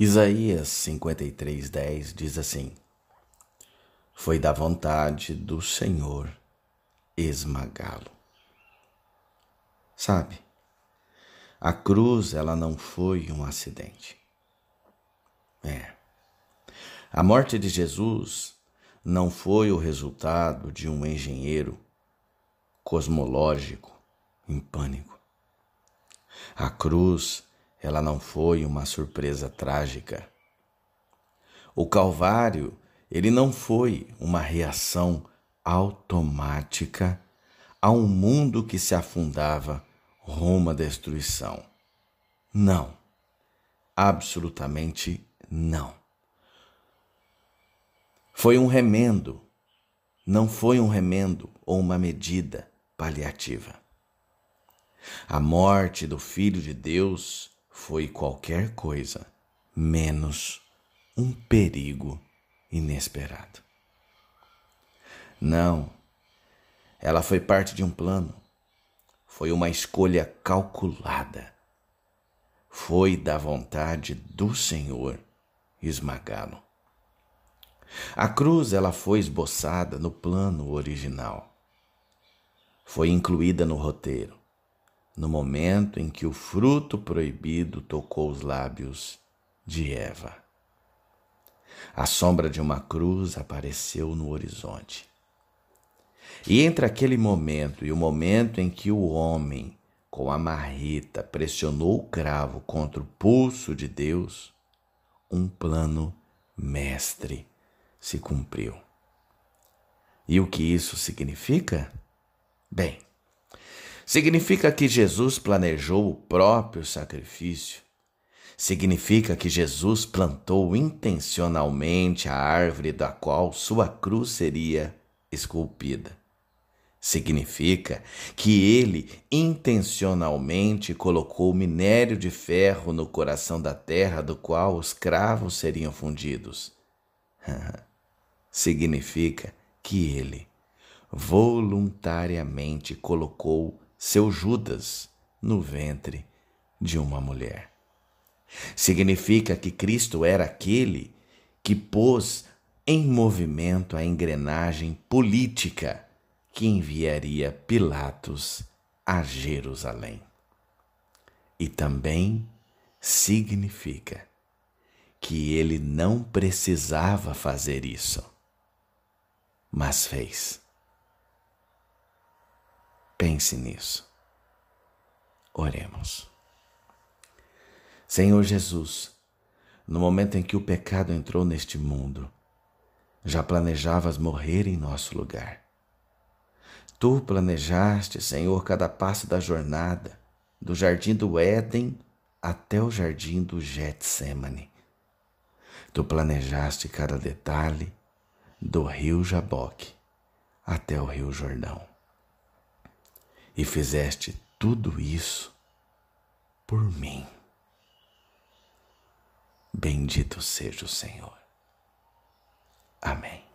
Isaías 53:10 diz assim: Foi da vontade do Senhor esmagá-lo. Sabe? A cruz, ela não foi um acidente. É. A morte de Jesus não foi o resultado de um engenheiro cosmológico em pânico. A cruz ela não foi uma surpresa trágica. O Calvário, ele não foi uma reação automática a um mundo que se afundava rumo à destruição. Não. Absolutamente não. Foi um remendo, não foi um remendo ou uma medida paliativa. A morte do Filho de Deus foi qualquer coisa menos um perigo inesperado. Não, ela foi parte de um plano, foi uma escolha calculada, foi da vontade do Senhor esmagá-lo. A cruz ela foi esboçada no plano original, foi incluída no roteiro no momento em que o fruto proibido tocou os lábios de Eva. A sombra de uma cruz apareceu no horizonte. E entre aquele momento e o momento em que o homem, com a marreta, pressionou o cravo contra o pulso de Deus, um plano mestre se cumpriu. E o que isso significa? Bem, Significa que Jesus planejou o próprio sacrifício. Significa que Jesus plantou intencionalmente a árvore da qual sua cruz seria esculpida. Significa que ele intencionalmente colocou minério de ferro no coração da terra do qual os cravos seriam fundidos. Significa que ele voluntariamente colocou seu Judas no ventre de uma mulher. Significa que Cristo era aquele que pôs em movimento a engrenagem política que enviaria Pilatos a Jerusalém. E também significa que ele não precisava fazer isso, mas fez. Pense nisso. Oremos. Senhor Jesus, no momento em que o pecado entrou neste mundo, já planejavas morrer em nosso lugar. Tu planejaste, Senhor, cada passo da jornada, do jardim do Éden até o jardim do Getsemane. Tu planejaste cada detalhe do rio Jaboque até o rio Jordão e fizeste tudo isso por mim. Bendito seja o Senhor. Amém.